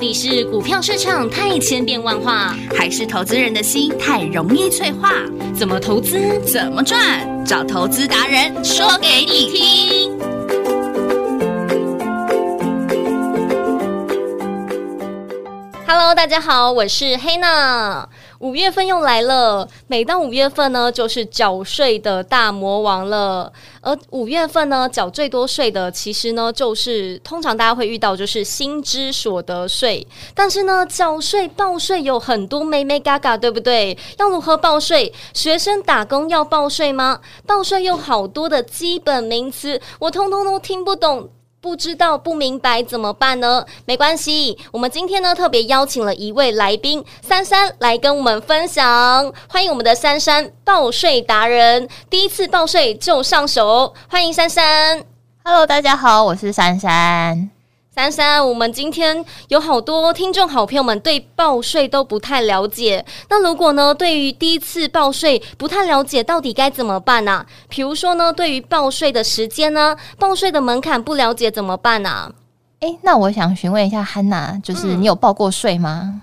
底是股票市场太千变万化，还是投资人的心太容易脆化？怎么投资？怎么赚？找投资达人说给你听。Hello，大家好，我是黑娜。五月份又来了，每到五月份呢，就是缴税的大魔王了。而五月份呢，缴最多税的，其实呢，就是通常大家会遇到，就是薪资所得税。但是呢，缴税报税有很多眉眉角角，对不对？要如何报税？学生打工要报税吗？报税有好多的基本名词，我通通都听不懂。不知道不明白怎么办呢？没关系，我们今天呢特别邀请了一位来宾珊珊来跟我们分享。欢迎我们的珊珊，报税达人，第一次报税就上手。欢迎珊珊。Hello，大家好，我是珊珊。珊珊，我们今天有好多听众好朋友们对报税都不太了解。那如果呢，对于第一次报税不太了解，到底该怎么办呢、啊？比如说呢，对于报税的时间呢，报税的门槛不了解怎么办呢、啊？诶，那我想询问一下汉娜，就是你有报过税吗？嗯、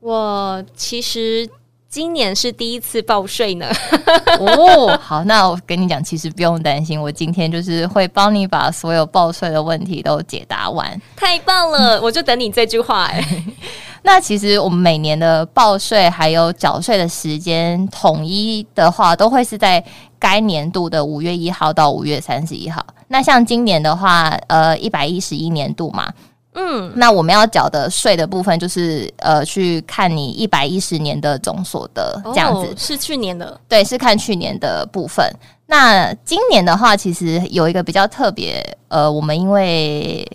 我其实。今年是第一次报税呢。哦，好，那我跟你讲，其实不用担心，我今天就是会帮你把所有报税的问题都解答完。太棒了，我就等你这句话哎。那其实我们每年的报税还有缴税的时间统一的话，都会是在该年度的五月一号到五月三十一号。那像今年的话，呃，一百一十一年度嘛。嗯，那我们要缴的税的部分就是呃，去看你一百一十年的总所得这样子。哦，是去年的，对，是看去年的部分。那今年的话，其实有一个比较特别，呃，我们因为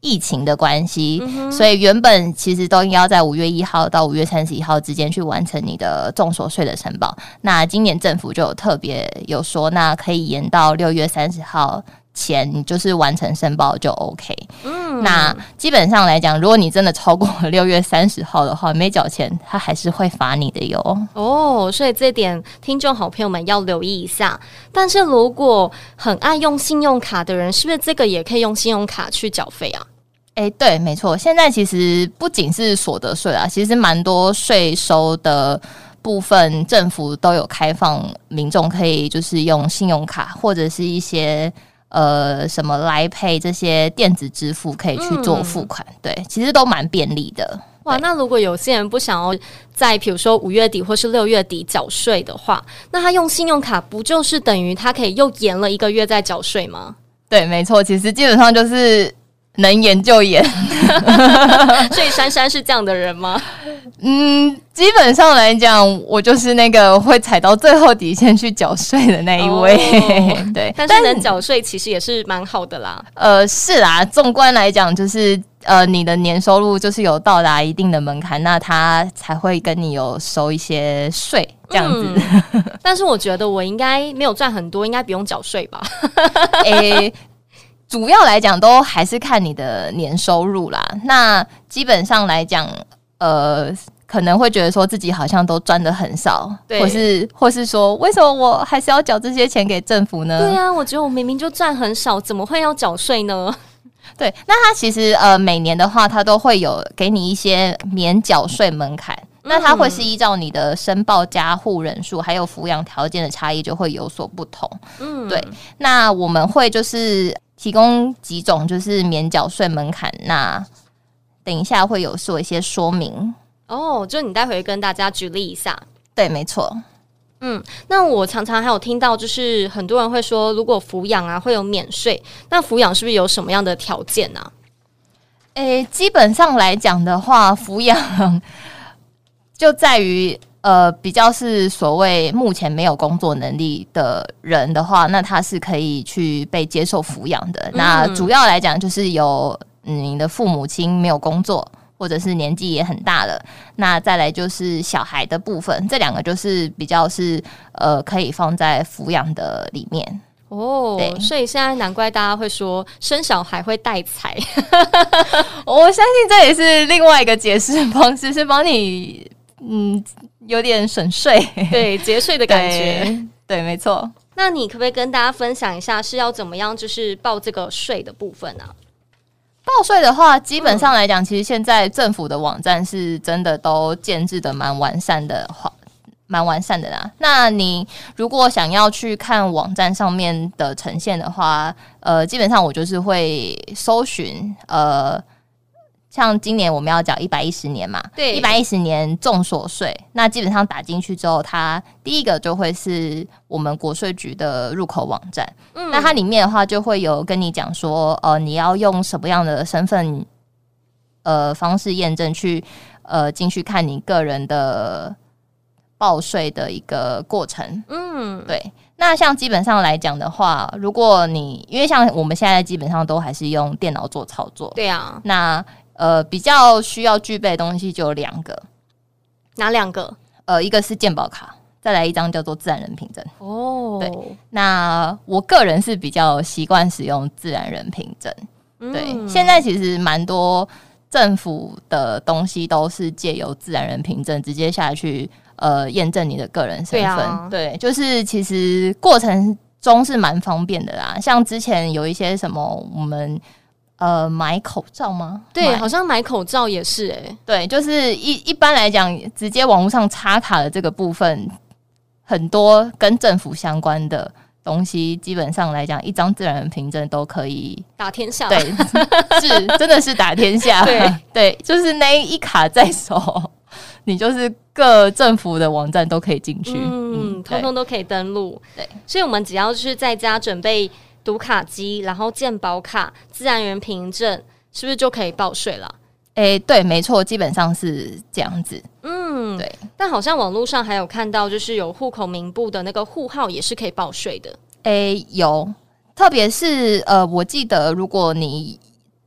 疫情的关系，嗯、所以原本其实都应该要在五月一号到五月三十一号之间去完成你的综所税的申报。那今年政府就有特别有说，那可以延到六月三十号。钱你就是完成申报就 OK。嗯，那基本上来讲，如果你真的超过六月三十号的话，没缴钱，他还是会罚你的哟。哦，所以这点听众好朋友们要留意一下。但是如果很爱用信用卡的人，是不是这个也可以用信用卡去缴费啊？诶，对，没错。现在其实不仅是所得税啊，其实蛮多税收的部分，政府都有开放民众可以就是用信用卡或者是一些。呃，什么 Line Pay 这些电子支付可以去做付款，嗯、对，其实都蛮便利的。哇，那如果有些人不想要在比如说五月底或是六月底缴税的话，那他用信用卡不就是等于他可以又延了一个月再缴税吗？对，没错，其实基本上就是。能演就演，所以珊珊是这样的人吗？嗯，基本上来讲，我就是那个会踩到最后底线去缴税的那一位。哦、对，但是能缴税其实也是蛮好的啦。呃，是啦，纵观来讲，就是呃，你的年收入就是有到达一定的门槛，那他才会跟你有收一些税这样子。嗯、但是我觉得我应该没有赚很多，应该不用缴税吧？诶、欸。主要来讲，都还是看你的年收入啦。那基本上来讲，呃，可能会觉得说自己好像都赚的很少，对或是或是说，为什么我还是要缴这些钱给政府呢？对啊，我觉得我明明就赚很少，怎么会要缴税呢？对，那他其实呃，每年的话，他都会有给你一些免缴税门槛。那他会是依照你的申报加户人数，还有抚养条件的差异，就会有所不同。嗯，对。那我们会就是。提供几种就是免缴税门槛，那等一下会有做一些说明哦。就你待会跟大家举例一下，对，没错。嗯，那我常常还有听到，就是很多人会说，如果抚养啊会有免税，那抚养是不是有什么样的条件呢？啊？诶、欸，基本上来讲的话，抚养 就在于。呃，比较是所谓目前没有工作能力的人的话，那他是可以去被接受抚养的。嗯、那主要来讲，就是有你的父母亲没有工作，或者是年纪也很大了。那再来就是小孩的部分，这两个就是比较是呃可以放在抚养的里面。哦，对，所以现在难怪大家会说生小孩会带财。我相信这也是另外一个解释方式，是帮你嗯。有点省税，对节税的感觉，对，对，没错。那你可不可以跟大家分享一下是要怎么样，就是报这个税的部分呢？报税的话，基本上来讲，其实现在政府的网站是真的都建制的蛮完善的，话蛮完善的啦。那你如果想要去看网站上面的呈现的话，呃，基本上我就是会搜寻呃。像今年我们要缴一百一十年嘛，对，一百一十年重所税，那基本上打进去之后，它第一个就会是我们国税局的入口网站。嗯，那它里面的话就会有跟你讲说，呃，你要用什么样的身份，呃，方式验证去，呃，进去看你个人的报税的一个过程。嗯，对。那像基本上来讲的话，如果你因为像我们现在基本上都还是用电脑做操作，对啊，那。呃，比较需要具备的东西就有两个，哪两个？呃，一个是健保卡，再来一张叫做自然人凭证。哦，对，那我个人是比较习惯使用自然人凭证。嗯、对，现在其实蛮多政府的东西都是借由自然人凭证直接下去，呃，验证你的个人身份。对，就是其实过程中是蛮方便的啦。像之前有一些什么我们。呃，买口罩吗？对，好像买口罩也是哎、欸。对，就是一一般来讲，直接网络上插卡的这个部分，很多跟政府相关的东西，基本上来讲，一张自然凭证都可以打天下。对，是真的是打天下。对对，就是那一卡在手，你就是各政府的网站都可以进去，嗯，通通都可以登录。对，所以我们只要是在家准备。读卡机，然后健保卡、自然人凭证，是不是就可以报税了？诶、欸，对，没错，基本上是这样子。嗯，对。但好像网络上还有看到，就是有户口名簿的那个户号也是可以报税的。诶、欸，有，特别是呃，我记得如果你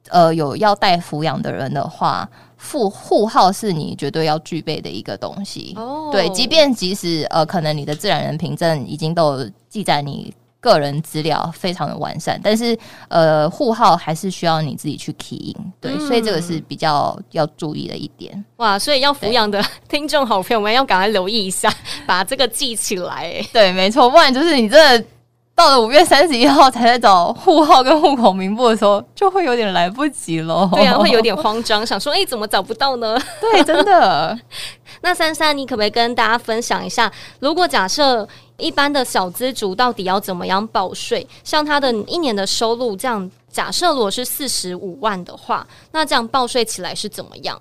呃有要带抚养的人的话，户户号是你绝对要具备的一个东西。哦，对，即便即使呃，可能你的自然人凭证已经都有记载你。个人资料非常的完善，但是呃，户号还是需要你自己去 key in，对，嗯、所以这个是比较要注意的一点。哇，所以要抚养的听众好朋友们要赶快留意一下，把这个记起来。对，没错，不然就是你真的到了五月三十一号才在找户号跟户口名簿的时候，就会有点来不及了。对啊，会有点慌张，想说哎、欸，怎么找不到呢？对，真的。那珊珊，你可不可以跟大家分享一下，如果假设一般的小资族到底要怎么样报税？像他的一年的收入这样，假设如果是四十五万的话，那这样报税起来是怎么样？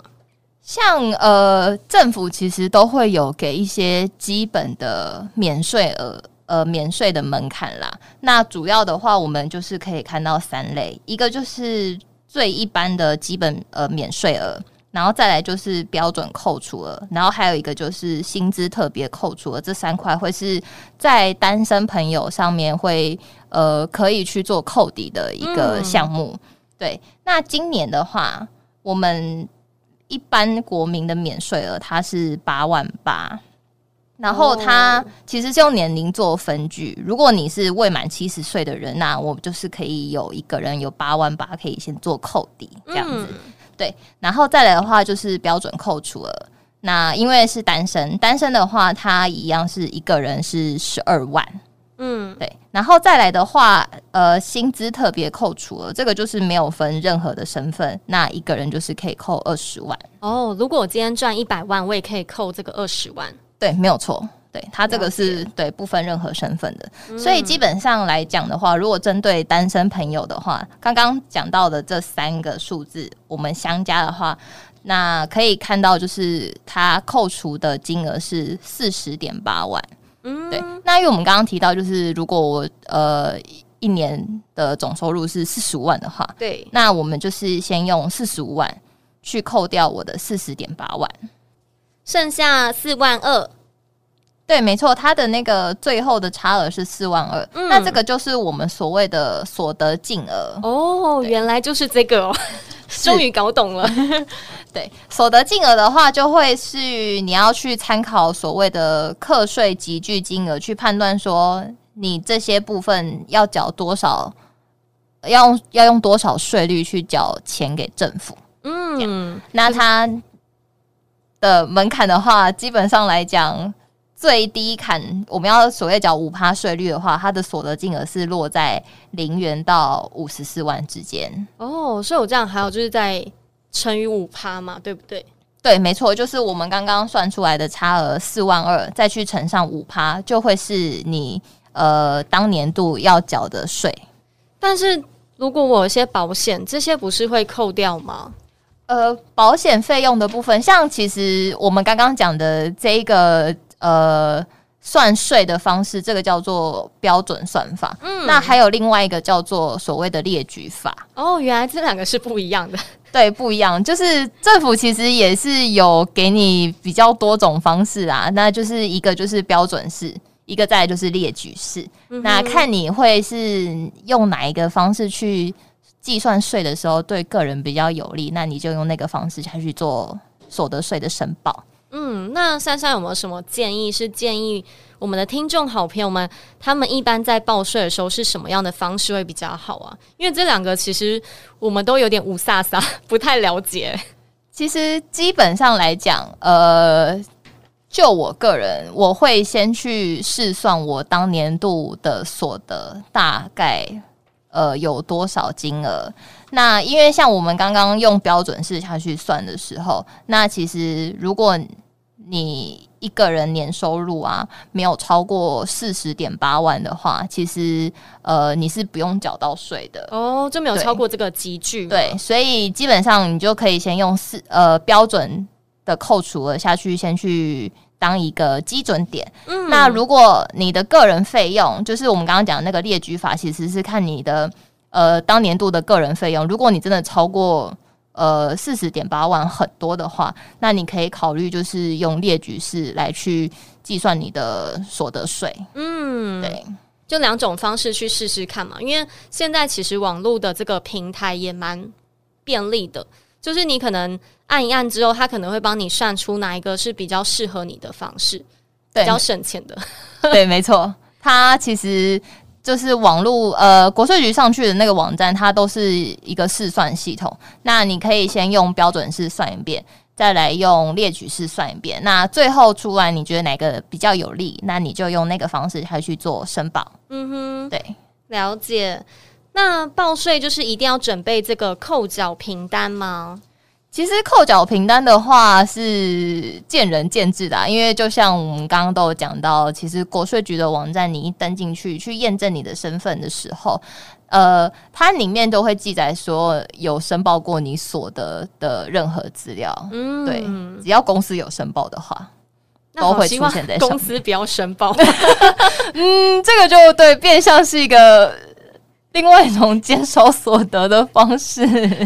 像呃，政府其实都会有给一些基本的免税额，呃，免税的门槛啦。那主要的话，我们就是可以看到三类，一个就是最一般的基本呃免税额。然后再来就是标准扣除额，然后还有一个就是薪资特别扣除额，这三块会是在单身朋友上面会呃可以去做扣抵的一个项目。嗯、对，那今年的话，我们一般国民的免税额它是八万八，然后它其实是用年龄做分据。如果你是未满七十岁的人，那我就是可以有一个人有八万八可以先做扣抵这样子。嗯对，然后再来的话就是标准扣除了。那因为是单身，单身的话，他一样是一个人是十二万。嗯，对。然后再来的话，呃，薪资特别扣除了，这个就是没有分任何的身份，那一个人就是可以扣二十万。哦，如果我今天赚一百万，我也可以扣这个二十万。对，没有错。对，他这个是对不分任何身份的，嗯、所以基本上来讲的话，如果针对单身朋友的话，刚刚讲到的这三个数字，我们相加的话，那可以看到就是他扣除的金额是四十点八万。嗯，对。那因为我们刚刚提到，就是如果我呃一年的总收入是四十五万的话，对，那我们就是先用四十五万去扣掉我的四十点八万，剩下四万二。对，没错，它的那个最后的差额是四万二，嗯，那这个就是我们所谓的所得净额哦，原来就是这个哦，终于搞懂了。对，所得净额的话，就会是你要去参考所谓的课税集聚金额，去判断说你这些部分要缴多少，要用要用多少税率去缴钱给政府。嗯，那它的门槛的话，基本上来讲。最低砍，我们要所谓缴五趴税率的话，它的所得金额是落在零元到五十四万之间。哦，所以我这样还有就是在乘以五趴嘛，对不对？对，没错，就是我们刚刚算出来的差额四万二，再去乘上五趴，就会是你呃当年度要缴的税。但是如果我有些保险，这些不是会扣掉吗？呃，保险费用的部分，像其实我们刚刚讲的这一个呃算税的方式，这个叫做标准算法。嗯，那还有另外一个叫做所谓的列举法。哦，原来这两个是不一样的。对，不一样，就是政府其实也是有给你比较多种方式啊，那就是一个就是标准式，一个再来就是列举式。嗯。那看你会是用哪一个方式去计算税的时候，对个人比较有利，那你就用那个方式下去做所得税的申报。嗯，那珊珊有没有什么建议？是建议我们的听众好朋友们，他们一般在报税的时候是什么样的方式会比较好啊？因为这两个其实我们都有点雾煞煞，不太了解。其实基本上来讲，呃，就我个人，我会先去试算我当年度的所得大概呃有多少金额。那因为像我们刚刚用标准式下去算的时候，那其实如果你一个人年收入啊，没有超过四十点八万的话，其实呃你是不用缴到税的哦，就没有超过这个集距。对，所以基本上你就可以先用四呃标准的扣除额下去，先去当一个基准点。嗯，那如果你的个人费用，就是我们刚刚讲的那个列举法，其实是看你的呃当年度的个人费用，如果你真的超过。呃，四十点八万很多的话，那你可以考虑就是用列举式来去计算你的所得税。嗯，对，就两种方式去试试看嘛。因为现在其实网络的这个平台也蛮便利的，就是你可能按一按之后，它可能会帮你算出哪一个是比较适合你的方式，对比较省钱的。对，没错，它其实。就是网络呃，国税局上去的那个网站，它都是一个试算系统。那你可以先用标准式算一遍，再来用列举式算一遍。那最后出来你觉得哪个比较有利，那你就用那个方式来去做申报。嗯哼，对，了解。那报税就是一定要准备这个扣缴凭单吗？其实扣缴凭单的话是见仁见智的啊，因为就像我们刚刚都有讲到，其实国税局的网站，你一登进去去验证你的身份的时候，呃，它里面都会记载说有申报过你所得的任何资料。嗯，对，只要公司有申报的话，都会出现在公司不要申报。嗯，这个就对，变相是一个。另外一种减少所得的方式，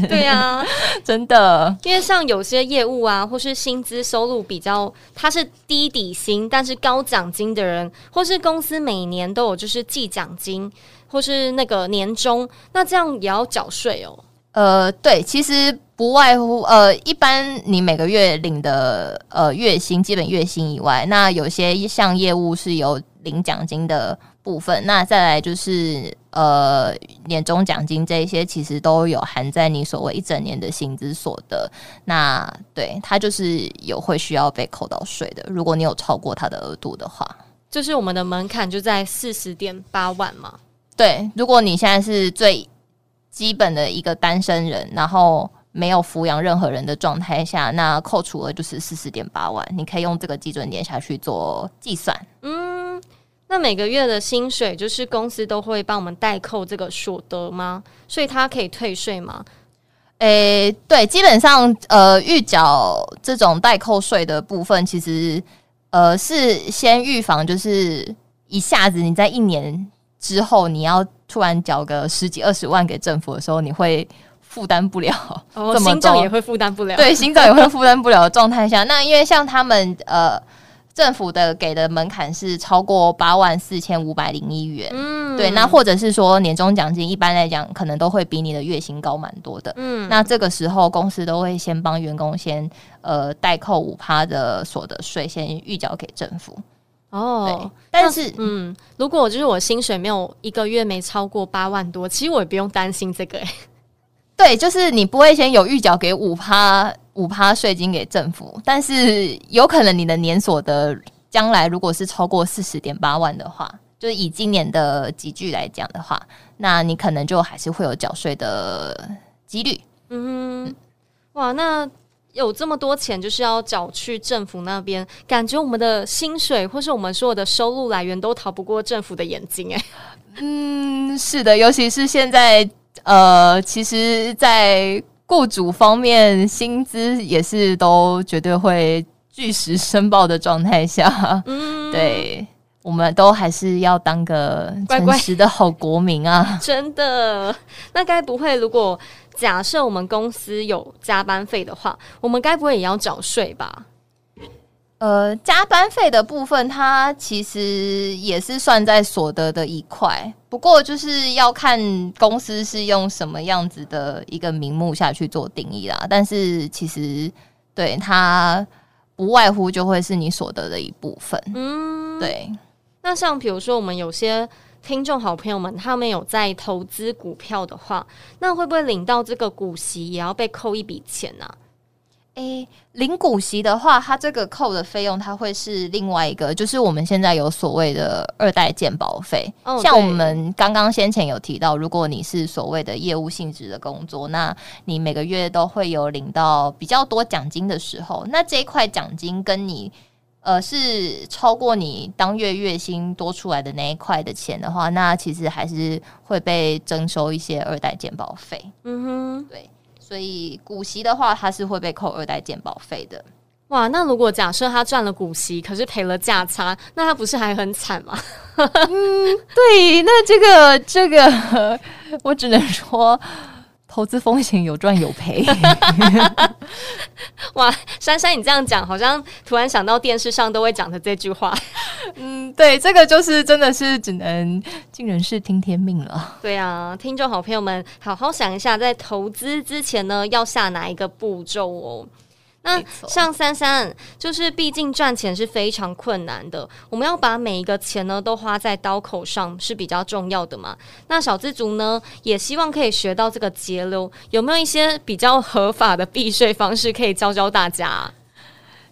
对呀，真的，因为像有些业务啊，或是薪资收入比较，它是低底薪但是高奖金的人，或是公司每年都有就是计奖金，或是那个年终，那这样也要缴税哦。呃，对，其实不外乎呃，一般你每个月领的呃月薪，基本月薪以外，那有些项业务是有领奖金的。部分，那再来就是呃年终奖金这一些，其实都有含在你所谓一整年的薪资所得。那对它就是有会需要被扣到税的。如果你有超过它的额度的话，就是我们的门槛就在四十点八万嘛。对，如果你现在是最基本的一个单身人，然后没有抚养任何人的状态下，那扣除额就是四十点八万。你可以用这个基准点下去做计算。嗯。那每个月的薪水，就是公司都会帮我们代扣这个所得吗？所以它可以退税吗？诶、欸，对，基本上呃，预缴这种代扣税的部分，其实呃是先预防，就是一下子你在一年之后，你要突然缴个十几二十万给政府的时候，你会负担不了。哦，心脏也会负担不了。对，心脏也会负担不了的状态下，那因为像他们呃。政府的给的门槛是超过八万四千五百零一元，嗯，对，那或者是说年终奖金，一般来讲可能都会比你的月薪高蛮多的，嗯，那这个时候公司都会先帮员工先呃代扣五趴的所得税，先预缴给政府。哦，对，但是嗯，如果就是我薪水没有一个月没超过八万多，其实我也不用担心这个，欸，对，就是你不会先有预缴给五趴。五趴税金给政府，但是有可能你的年所得将来如果是超过四十点八万的话，就是以今年的集聚来讲的话，那你可能就还是会有缴税的几率。嗯，哇，那有这么多钱就是要缴去政府那边，感觉我们的薪水或是我们所有的收入来源都逃不过政府的眼睛哎。嗯，是的，尤其是现在，呃，其实，在雇主方面，薪资也是都绝对会据实申报的状态下，嗯，对，我们都还是要当个诚实的好国民啊！乖乖真的，那该不会，如果假设我们公司有加班费的话，我们该不会也要缴税吧？呃，加班费的部分，它其实也是算在所得的一块，不过就是要看公司是用什么样子的一个名目下去做定义啦。但是其实对它不外乎就会是你所得的一部分。嗯，对。那像比如说，我们有些听众好朋友们，他们有在投资股票的话，那会不会领到这个股息也要被扣一笔钱呢、啊？诶，领股息的话，它这个扣的费用，它会是另外一个，就是我们现在有所谓的二代健保费。哦，像我们刚刚先前有提到，如果你是所谓的业务性质的工作，那你每个月都会有领到比较多奖金的时候，那这一块奖金跟你呃是超过你当月月薪多出来的那一块的钱的话，那其实还是会被征收一些二代健保费。嗯哼，对。所以股息的话，它是会被扣二代健保费的。哇，那如果假设他赚了股息，可是赔了价差，那他不是还很惨吗？嗯，对，那这个这个，我只能说。投资风险有赚 有赔。哇，珊珊，你这样讲，好像突然想到电视上都会讲的这句话。嗯，对，这个就是真的是只能尽人事听天命了。对啊，听众好朋友们，好好想一下，在投资之前呢，要下哪一个步骤哦。那像珊珊，就是毕竟赚钱是非常困难的，我们要把每一个钱呢都花在刀口上是比较重要的嘛。那小资族呢，也希望可以学到这个节流，有没有一些比较合法的避税方式可以教教大家？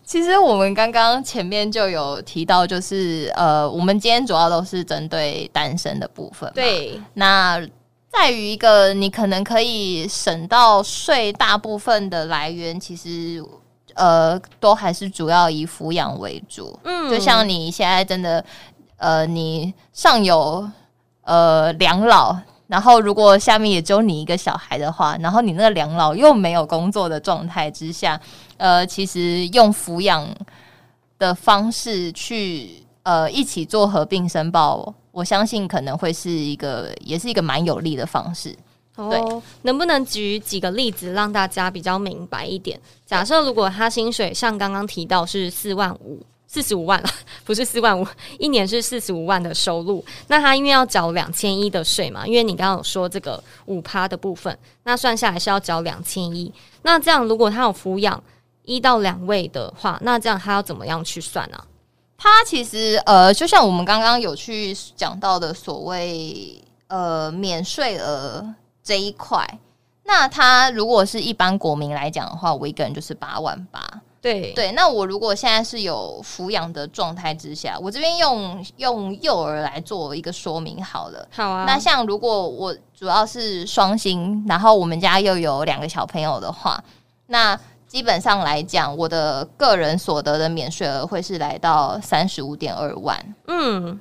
其实我们刚刚前面就有提到，就是呃，我们今天主要都是针对单身的部分。对，那在于一个你可能可以省到税大部分的来源，其实。呃，都还是主要以抚养为主。嗯，就像你现在真的，呃，你上有呃两老，然后如果下面也只有你一个小孩的话，然后你那个两老又没有工作的状态之下，呃，其实用抚养的方式去呃一起做合并申报，我相信可能会是一个，也是一个蛮有利的方式。对，能不能举几个例子让大家比较明白一点？假设如果他薪水像刚刚提到是四万五，四十五万了，不是四万五，一年是四十五万的收入，那他因为要缴两千一的税嘛，因为你刚刚有说这个五趴的部分，那算下来是要缴两千一。那这样如果他有抚养一到两位的话，那这样他要怎么样去算呢？他其实呃，就像我们刚刚有去讲到的所谓呃免税额。这一块，那他如果是一般国民来讲的话，我一个人就是八万八。对对，那我如果现在是有抚养的状态之下，我这边用用幼儿来做一个说明好了。好啊。那像如果我主要是双薪，然后我们家又有两个小朋友的话，那基本上来讲，我的个人所得的免税额会是来到三十五点二万。嗯。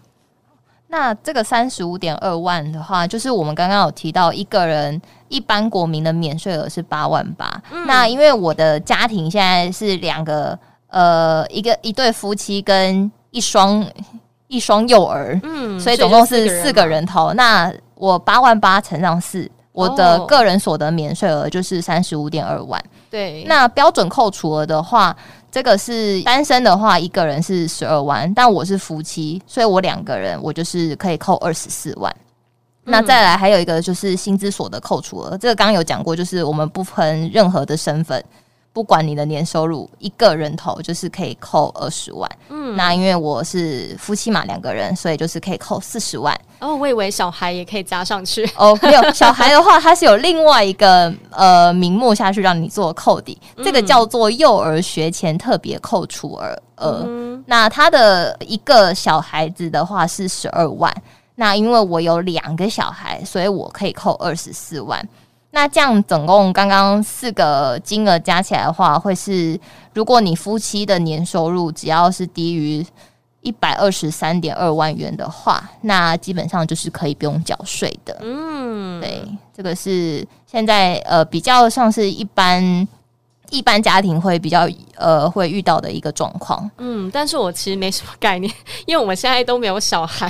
那这个三十五点二万的话，就是我们刚刚有提到，一个人一般国民的免税额是八万八。嗯。那因为我的家庭现在是两个，呃，一个一对夫妻跟一双一双幼儿，嗯，所以总共是四个人头。那我八万八乘上四，我的个人所得免税额就是三十五点二万。对。那标准扣除额的话。这个是单身的话，一个人是十二万，但我是夫妻，所以我两个人我就是可以扣二十四万。嗯。那再来还有一个就是薪资所得扣除额，这个刚刚有讲过，就是我们不分任何的身份。不管你的年收入，一个人头就是可以扣二十万。嗯，那因为我是夫妻嘛，两个人，所以就是可以扣四十万。哦，我以为小孩也可以加上去。哦，没有，小孩的话，它是有另外一个 呃名目下去让你做扣抵，嗯，这个叫做幼儿学前特别扣除额。呃，嗯，那他的一个小孩子的话是十二万，那因为我有两个小孩，所以我可以扣二十四万。那这样总共刚刚四个金额加起来的话，会是如果你夫妻的年收入只要是低于一百二十三点二万元的话，那基本上就是可以不用缴税的。嗯，对，这个是现在呃比较像是一般一般家庭会比较呃会遇到的一个状况。嗯，但是我其实没什么概念，因为我们现在都没有小孩。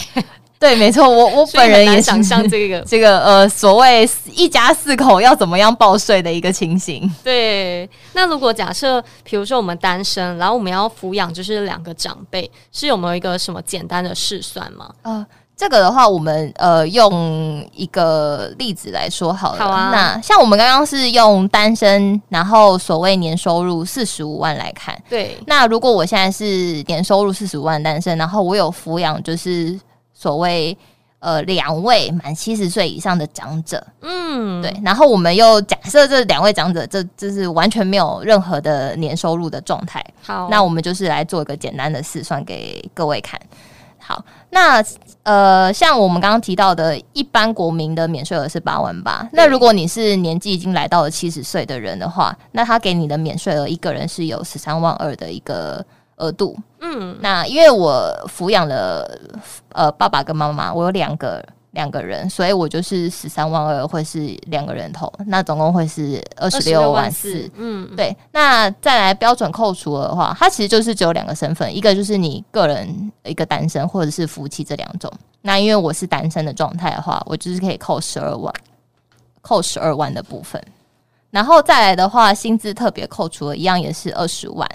对，没错，我我本人也想象这个 这个呃，所谓一家四口要怎么样报税的一个情形。对，那如果假设，比如说我们单身，然后我们要抚养就是两个长辈，是有没有一个什么简单的试算吗？呃，这个的话，我们呃用一个例子来说好了。好啊。那像我们刚刚是用单身，然后所谓年收入四十五万来看。对。那如果我现在是年收入四十五万单身，然后我有抚养就是。所谓呃，两位满七十岁以上的长者，嗯，对，然后我们又假设这两位长者，这这是完全没有任何的年收入的状态。好，那我们就是来做一个简单的试算给各位看。好，那呃，像我们刚刚提到的，一般国民的免税额是八万八。那如果你是年纪已经来到了七十岁的人的话，那他给你的免税额一个人是有十三万二的一个。额度，嗯，那因为我抚养了呃爸爸跟妈妈，我有两个两个人，所以我就是十三万二会是两个人头，那总共会是二十六万四，嗯，对。那再来标准扣除额的话，它其实就是只有两个身份，一个就是你个人一个单身，或者是夫妻这两种。那因为我是单身的状态的话，我就是可以扣十二万，扣十二万的部分。然后再来的话，薪资特别扣除额一样也是二十万。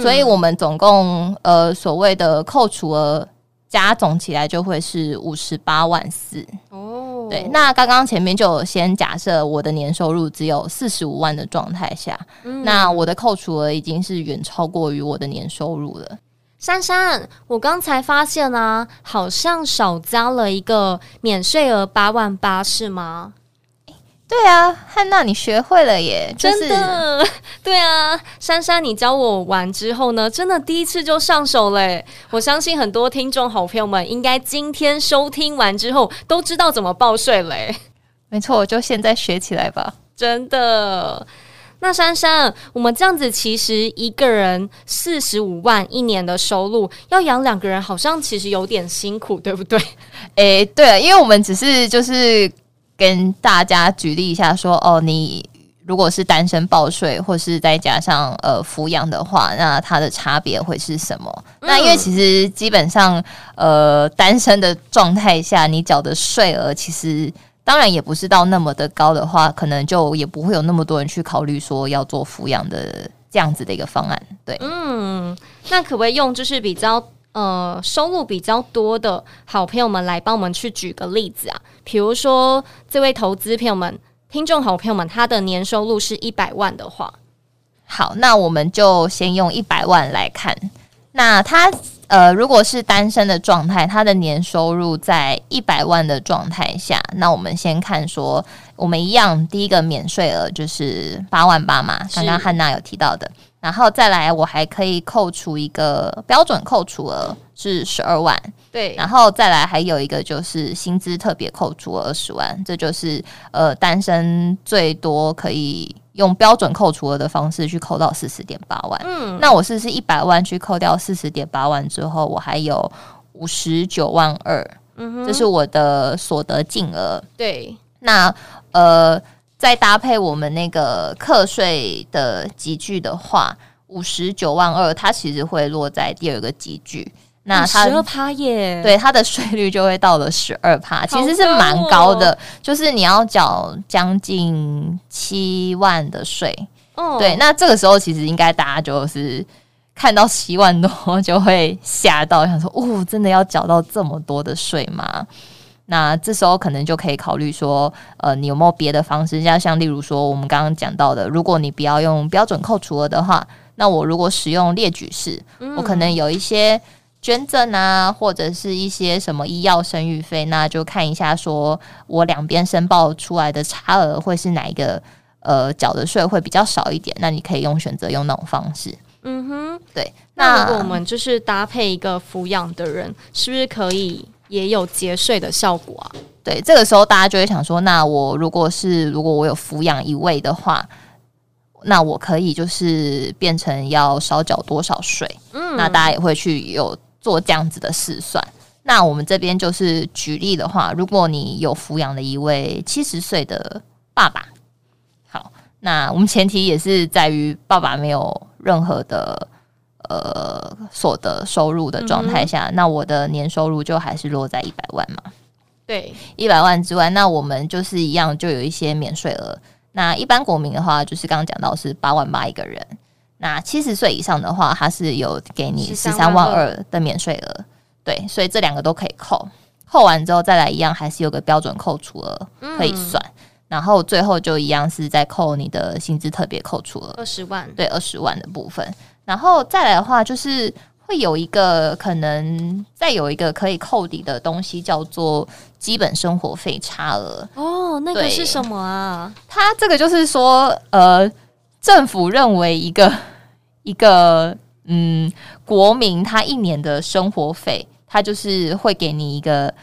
所以，我们总共呃所谓的扣除额加总起来就会是五十八万四。哦，对。那刚刚前面就有先假设我的年收入只有四十五万的状态下，嗯，那我的扣除额已经是远超过于我的年收入了。珊珊，我刚才发现啊，好像少加了一个免税额八万八，是吗？对啊，汉娜，你学会了耶！真的，对啊，珊珊，你教我完之后呢，真的第一次就上手嘞。我相信很多听众好朋友们应该今天收听完之后都知道怎么报税嘞。没错，我就现在学起来吧。真的，那珊珊，我们这样子其实一个人四十五万一年的收入，要养两个人，好像其实有点辛苦，对不对？诶，对啊，因为我们只是就是。跟大家举例一下说，说哦，你如果是单身报税，或是再加上呃抚养的话，那它的差别会是什么？嗯、那因为其实基本上呃单身的状态下，你缴的税额其实当然也不是到那么的高的话，可能就也不会有那么多人去考虑说要做抚养的这样子的一个方案。对，嗯，那可不可以用就是比较？呃，收入比较多的好朋友们来帮我们去举个例子啊，比如说这位投资朋友们、听众好朋友们，他的年收入是一百万的话，好，那我们就先用一百万来看。那他呃，如果是单身的状态，他的年收入在一百万的状态下，那我们先看说，我们一样，第一个免税额就是八万八嘛，刚刚汉娜有提到的。然后再来，我还可以扣除一个标准扣除额是十二万，对。然后再来还有一个就是薪资特别扣除额二十万，这就是呃单身最多可以用标准扣除额的方式去扣到四十点八万。嗯，那我是不是一百万去扣掉四十点八万之后，我还有五十九万二，嗯，这是我的所得净额。对，那呃。再搭配我们那个课税的集聚的话，五十九万二，它其实会落在第二个集聚。那它十二趴耶，对，它的税率就会到了十二趴，其实是蛮高的，就是你要缴将近七万的税。哦，对，那这个时候其实应该大家就是看到七万多就会吓到，想说哦，真的要缴到这么多的税吗？那这时候可能就可以考虑说，呃，你有没有别的方式？像像例如说，我们刚刚讲到的，如果你不要用标准扣除额的话，那我如果使用列举式，嗯、我可能有一些捐赠啊，或者是一些什么医药生育费，那就看一下，说我两边申报出来的差额会是哪一个，呃，缴的税会比较少一点，那你可以用选择用那种方式。嗯哼，对。那如果我们就是搭配一个抚养的人，是不是可以也有节税的效果啊？对，这个时候大家就会想说，那我如果是如果我有抚养一位的话，那我可以就是变成要少缴多少税？嗯，那大家也会去有做这样子的试算。那我们这边就是举例的话，如果你有抚养的一位七十岁的爸爸，好，那我们前提也是在于爸爸没有任何的呃所得收入的状态下，嗯、那我的年收入就还是落在一百万嘛。对，一百万之外，那我们就是一样，就有一些免税额。那一般国民的话，就是刚刚讲到是八万八一个人。那七十岁以上的话，它是有给你十三万二的免税额。对，所以这两个都可以扣，扣完之后再来一样，还是有个标准扣除额可以算。嗯、然后最后就一样是在扣你的薪资特别扣除额二十万，对，二十万的部分。然后再来的话，就是。会有一个可能，再有一个可以扣抵的东西，叫做基本生活费差额。哦，那个是什么啊？它这个就是说，呃，政府认为一个 一个嗯，国民他一年的生活费，他就是会给你一个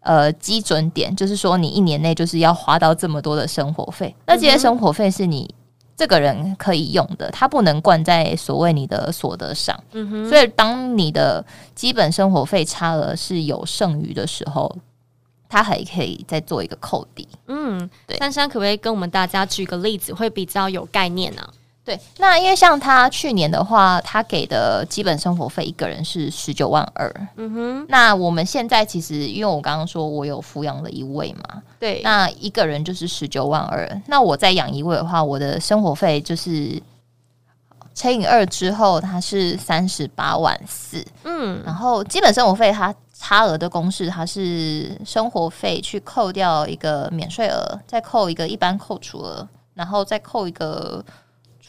呃基准点，就是说你一年内就是要花到这么多的生活费。那这些生活费是你。这个人可以用的，他不能灌在所谓你的所得上。嗯哼，所以当你的基本生活费差额是有剩余的时候，他还可以再做一个扣抵。嗯，对。珊珊可不可以跟我们大家举个例子，会比较有概念呢、啊？对，那因为像他去年的话，他给的基本生活费一个人是十九万二。嗯哼，那我们现在其实，因为我刚刚说我有抚养了一位嘛，对，那一个人就是十九万二。那我再养一位的话，我的生活费就是乘以二之后，它是三十八万四。嗯，然后基本生活费它差额的公式，它是生活费去扣掉一个免税额，再扣一个一般扣除额，然后再扣一个。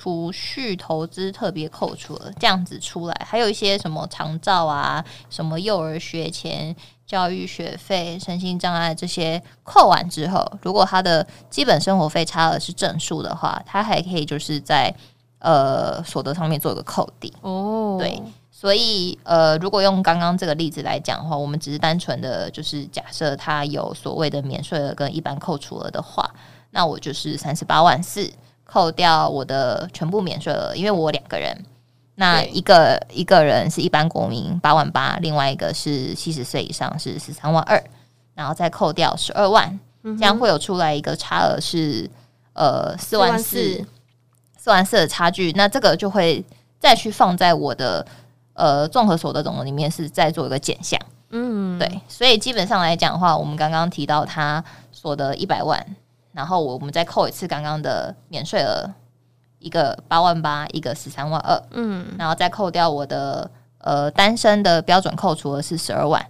储蓄投资特别扣除了这样子出来，还有一些什么长照啊，什么幼儿学前教育学费、身心障碍这些扣完之后，如果他的基本生活费差额是正数的话，他还可以就是在呃所得上面做一个扣抵哦。对，所以呃，如果用刚刚这个例子来讲的话，我们只是单纯的就是假设他有所谓的免税额跟一般扣除额的话，那我就是三十八万四。扣掉我的全部免税额，因为我两个人，那一个一个人是一般国民八万八，另外一个是七十岁以上是十三万二，然后再扣掉十二万，这样会有出来一个差额是呃四万四，四万四。的差距，那这个就会再去放在我的呃综合所得总额里面是再做一个减项，嗯，对，所以基本上来讲的话，我们刚刚提到他所得一百万。然后我们再扣一次刚刚的免税额，一个八万八，一个十三万二，嗯，然后再扣掉我的呃单身的标准扣除额是十二万，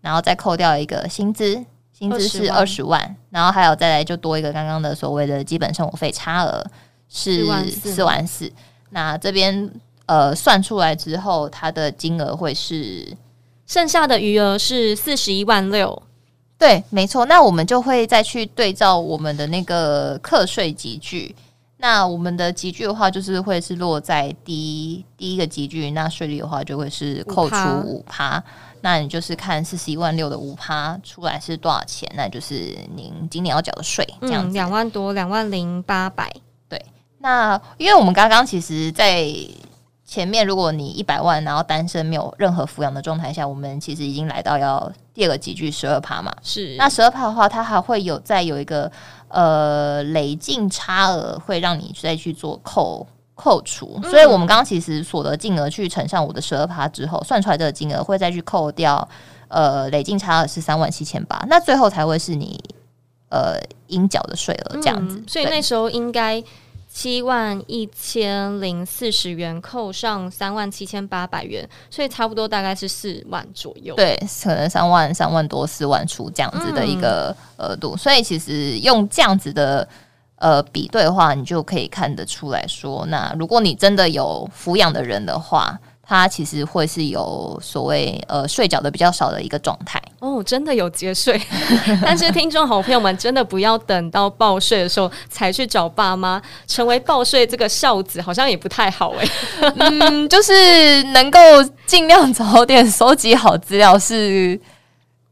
然后再扣掉一个薪资，薪资是二十万，然后还有再来就多一个刚刚的所谓的基本生活费差额是四万四，那这边呃算出来之后，它的金额会是剩下的余额是四十一万六。对，没错。那我们就会再去对照我们的那个课税集聚。那我们的集聚的话，就是会是落在第一第一个集聚。那税率的话，就会是扣除五趴。那你就是看四十一万六的五趴出来是多少钱？那就是您今年要缴的税，这样子。两万多，两万零八百。对。那因为我们刚刚其实，在前面，如果你一百万，然后单身没有任何抚养的状态下，我们其实已经来到要第二个级距十二趴嘛。是，那十二趴的话，它还会有再有一个呃累进差额，会让你再去做扣扣除。嗯、所以我们刚刚其实所得金额去乘上我的十二趴之后，算出来这个金额会再去扣掉呃累进差额是三万七千八，那最后才会是你呃应缴的税额这样子。嗯、所以那时候应该。七万一千零四十元，扣上三万七千八百元，所以差不多大概是四万左右。对，可能三万三万多四万出这样子的一个额度。嗯、所以其实用这样子的呃比对的话，你就可以看得出来说，那如果你真的有抚养的人的话，他其实会是有所谓呃睡觉的比较少的一个状态。哦，真的有节税，但是听众好朋友们真的不要等到报税的时候才去找爸妈，成为报税这个孝子好像也不太好哎。嗯，就是能够尽量早点收集好资料是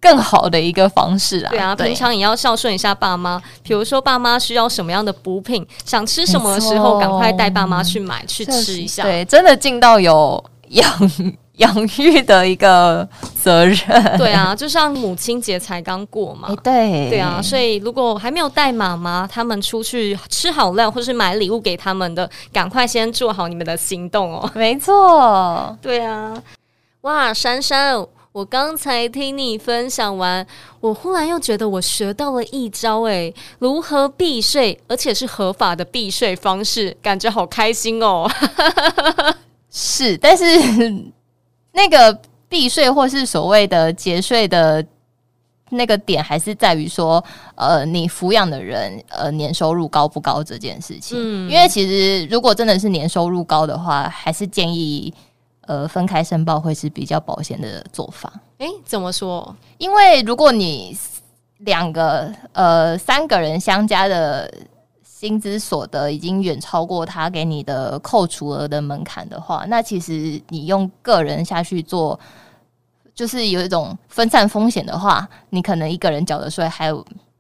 更好的一个方式啊。对啊，平常也要孝顺一下爸妈，比如说爸妈需要什么样的补品，想吃什么的时候，赶快带爸妈去买去吃一下。对，真的尽到有养。养育的一个责任，对啊，就像母亲节才刚过嘛，欸、对对啊，所以如果还没有带妈妈他们出去吃好料，或是买礼物给他们的，赶快先做好你们的行动哦。没错，对啊，哇，珊珊，我刚才听你分享完，我忽然又觉得我学到了一招，诶，如何避税，而且是合法的避税方式，感觉好开心哦。是，但是。那个避税或是所谓的节税的那个点，还是在于说，呃，你抚养的人，呃，年收入高不高这件事情。嗯，因为其实如果真的是年收入高的话，还是建议，呃，分开申报会是比较保险的做法。诶，怎么说？因为如果你两个，呃，三个人相加的。薪资所得已经远超过他给你的扣除额的门槛的话，那其实你用个人下去做，就是有一种分散风险的话，你可能一个人缴的税还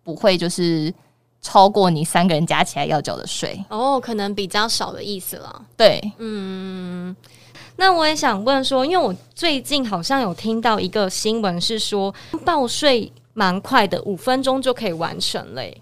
不会就是超过你三个人加起来要缴的税哦，可能比较少的意思了。对，嗯，那我也想问说，因为我最近好像有听到一个新闻是说报税蛮快的，五分钟就可以完成嘞。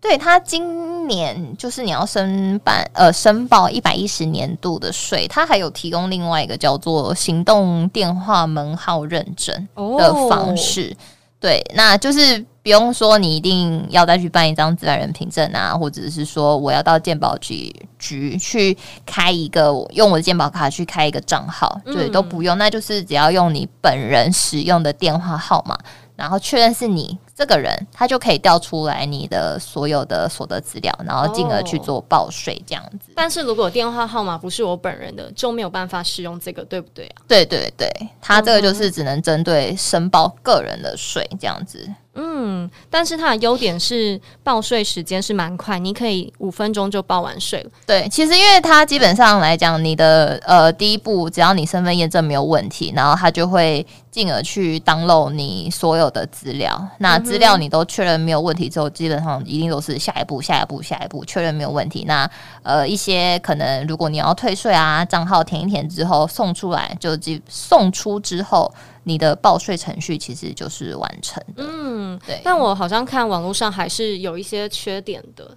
对，他今年就是你要申办呃申报一百一十年度的税，他还有提供另外一个叫做行动电话门号认证的方式。哦、对，那就是不用说你一定要再去办一张自然人凭证啊，或者是说我要到健保局局去开一个用我的健保卡去开一个账号，对，都不用，那就是只要用你本人使用的电话号码，然后确认是你。这个人他就可以调出来你的所有的所得资料，然后进而去做报税这样子。但是如果电话号码不是我本人的，就没有办法使用这个，对不对啊？对对对，他这个就是只能针对申报个人的税这样子。嗯，但是它的优点是报税时间是蛮快，你可以五分钟就报完税了。对，其实因为它基本上来讲，你的呃第一步，只要你身份验证没有问题，然后它就会进而去 download 你所有的资料。那资料你都确认没有问题之后，基本上一定都是下一步、下一步、下一步确认没有问题。那呃一些可能如果你要退税啊，账号填一填之后送出来，就送出之后。你的报税程序其实就是完成的，嗯，对。但我好像看网络上还是有一些缺点的。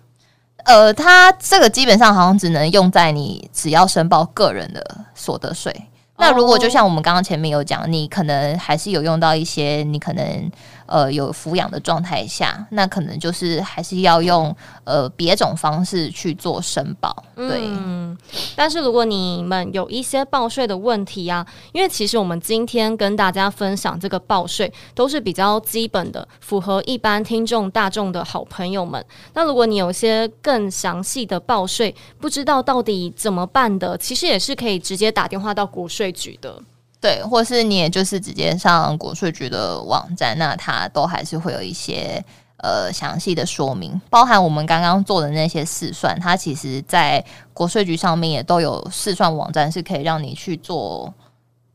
呃，它这个基本上好像只能用在你只要申报个人的所得税。那如果就像我们刚刚前面有讲，你可能还是有用到一些，你可能呃有抚养的状态下，那可能就是还是要用呃别种方式去做申报。对，嗯，但是如果你们有一些报税的问题啊，因为其实我们今天跟大家分享这个报税都是比较基本的，符合一般听众大众的好朋友们。那如果你有些更详细的报税，不知道到底怎么办的，其实也是可以直接打电话到国。税局的，对，或是你也就是直接上国税局的网站，那它都还是会有一些呃详细的说明，包含我们刚刚做的那些试算，它其实在国税局上面也都有试算网站，是可以让你去做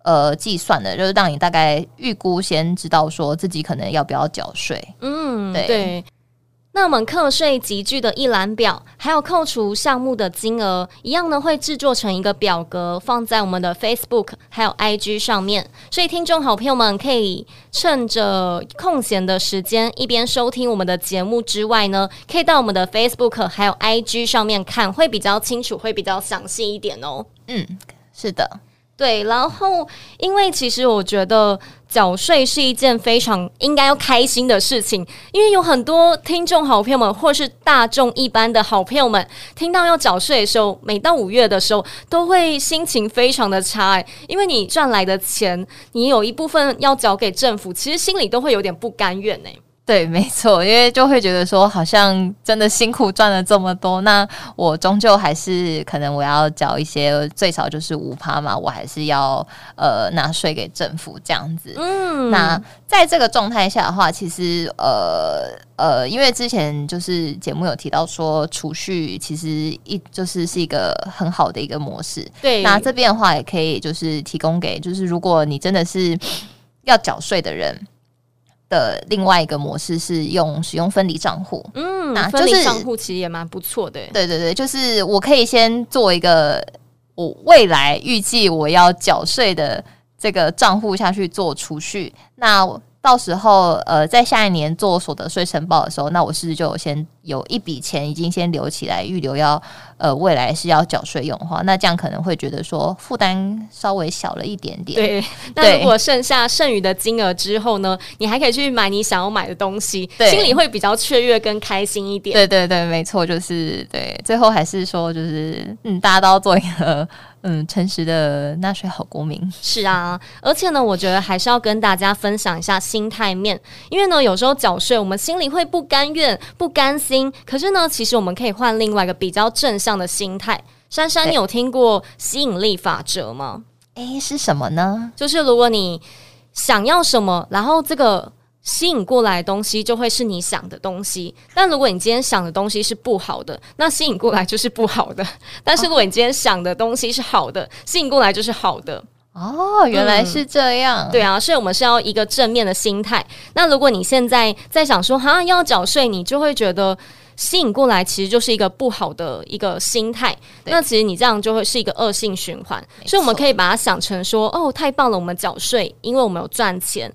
呃计算的，就是让你大概预估先知道说自己可能要不要缴税。嗯，对。对那我们课税集聚的一览表，还有扣除项目的金额，一样呢会制作成一个表格，放在我们的 Facebook 还有 IG 上面。所以听众好朋友们可以趁着空闲的时间，一边收听我们的节目之外呢，可以到我们的 Facebook 还有 IG 上面看，会比较清楚，会比较详细一点哦。嗯，是的。对，然后因为其实我觉得缴税是一件非常应该要开心的事情，因为有很多听众好朋友们，或是大众一般的好朋友们，听到要缴税的时候，每到五月的时候，都会心情非常的差，因为你赚来的钱，你有一部分要缴给政府，其实心里都会有点不甘愿哎。对，没错，因为就会觉得说，好像真的辛苦赚了这么多，那我终究还是可能我要缴一些，最少就是五趴嘛，我还是要呃纳税给政府这样子。嗯，那在这个状态下的话，其实呃呃，因为之前就是节目有提到说，储蓄其实一就是是一个很好的一个模式。对，那这边的话也可以就是提供给，就是如果你真的是要缴税的人。的另外一个模式是用使用分离账户，嗯，那就是、分离账户其实也蛮不错的。对对对，就是我可以先做一个我未来预计我要缴税的这个账户下去做储蓄，那。到时候，呃，在下一年做所得税申报的时候，那我是不是就先有一笔钱已经先留起来，预留要，呃，未来是要缴税用的话，那这样可能会觉得说负担稍微小了一点点。对，那如果剩下剩余的金额之后呢，你还可以去买你想要买的东西，对，心里会比较雀跃跟开心一点。对对对，没错，就是对。最后还是说，就是嗯，大家都要做一个。嗯，诚实的纳税好公民。是啊，而且呢，我觉得还是要跟大家分享一下心态面，因为呢，有时候缴税我们心里会不甘愿、不甘心，可是呢，其实我们可以换另外一个比较正向的心态。珊珊，你有听过吸引力法则吗？诶，是什么呢？就是如果你想要什么，然后这个。吸引过来的东西就会是你想的东西，但如果你今天想的东西是不好的，那吸引过来就是不好的。但是如果你今天想的东西是好的，吸引过来就是好的。哦，原来是这样。嗯，对啊，所以我们是要一个正面的心态。那如果你现在在想说，哈，要缴税，你就会觉得吸引过来其实就是一个不好的一个心态。那其实你这样就会是一个恶性循环。所以我们可以把它想成说，哦，太棒了，我们缴税，因为我们有赚钱。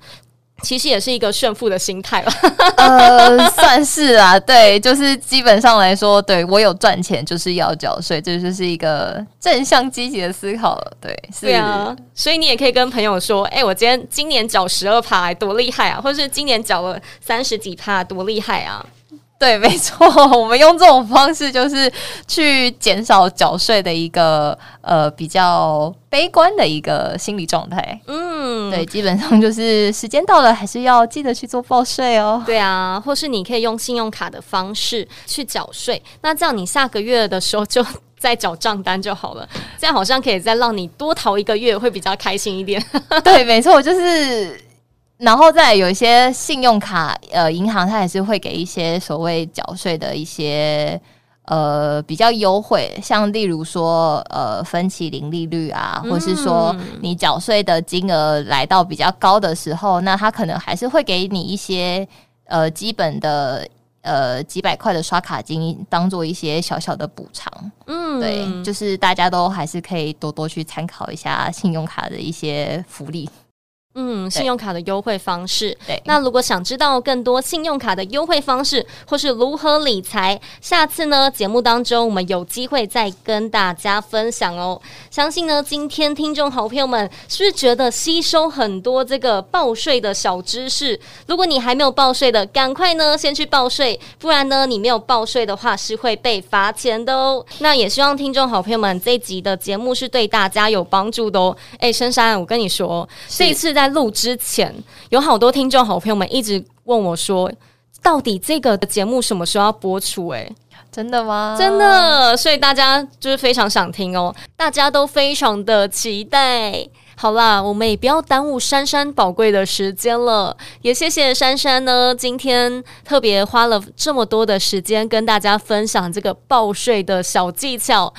其实也是一个炫富的心态了，呃，算是啊，对，就是基本上来说，对我有赚钱就是要缴税，这就是一个正向积极的思考了，对，是对啊，所以你也可以跟朋友说，哎、欸，我今天今年缴十二趴，多厉害啊，或者是今年缴了三十几趴，多厉害啊。对，没错，我们用这种方式就是去减少缴税的一个呃比较悲观的一个心理状态。嗯，对，基本上就是时间到了，还是要记得去做报税哦。对啊，或是你可以用信用卡的方式去缴税，那这样你下个月的时候就再缴账单就好了。这样好像可以再让你多逃一个月，会比较开心一点。对，没错，就是。然后再有一些信用卡，呃，银行它还是会给一些所谓缴税的一些呃比较优惠，像例如说呃分期零利率啊，或是说你缴税的金额来到比较高的时候，那它可能还是会给你一些呃基本的呃几百块的刷卡金，当做一些小小的补偿。嗯，对，就是大家都还是可以多多去参考一下信用卡的一些福利。嗯，信用卡的优惠方式。对，那如果想知道更多信用卡的优惠方式，或是如何理财，下次呢节目当中我们有机会再跟大家分享哦。相信呢今天听众好朋友们是不是觉得吸收很多这个报税的小知识？如果你还没有报税的，赶快呢先去报税，不然呢你没有报税的话是会被罚钱的哦。那也希望听众好朋友们这一集的节目是对大家有帮助的哦。哎，珊珊，我跟你说，这一次在在录之前，有好多听众好朋友们一直问我说：“到底这个节目什么时候要播出？”诶，真的吗？真的，所以大家就是非常想听哦，大家都非常的期待。好啦，我们也不要耽误珊珊宝贵的时间了，也谢谢珊珊呢，今天特别花了这么多的时间跟大家分享这个报税的小技巧。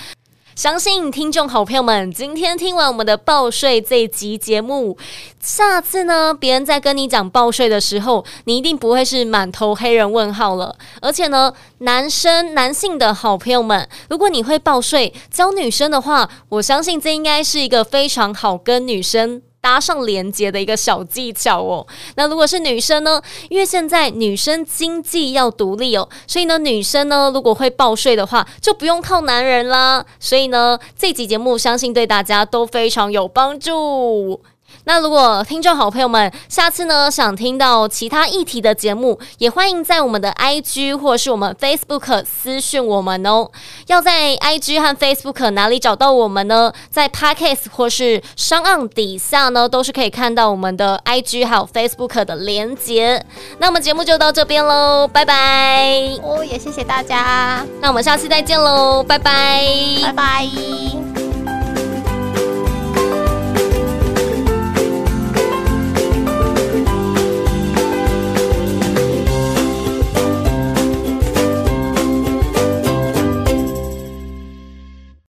相信听众好朋友们，今天听完我们的报税这一集节目，下次呢，别人在跟你讲报税的时候，你一定不会是满头黑人问号了。而且呢，男生、男性的好朋友们，如果你会报税，教女生的话，我相信这应该是一个非常好跟女生。搭上连接的一个小技巧哦。那如果是女生呢？因为现在女生经济要独立哦，所以呢，女生呢如果会报税的话，就不用靠男人啦。所以呢，这集节目相信对大家都非常有帮助。那如果听众好朋友们下次呢想听到其他议题的节目，也欢迎在我们的 IG 或是我们 Facebook 私讯我们哦。要在 IG 和 Facebook 哪里找到我们呢？在 Podcast 或是 SoundOn 底下呢，都是可以看到我们的 IG 还有 Facebook 的连接。那我们节目就到这边喽，拜拜。哦，也谢谢大家，那我们下次再见喽，拜拜，拜拜。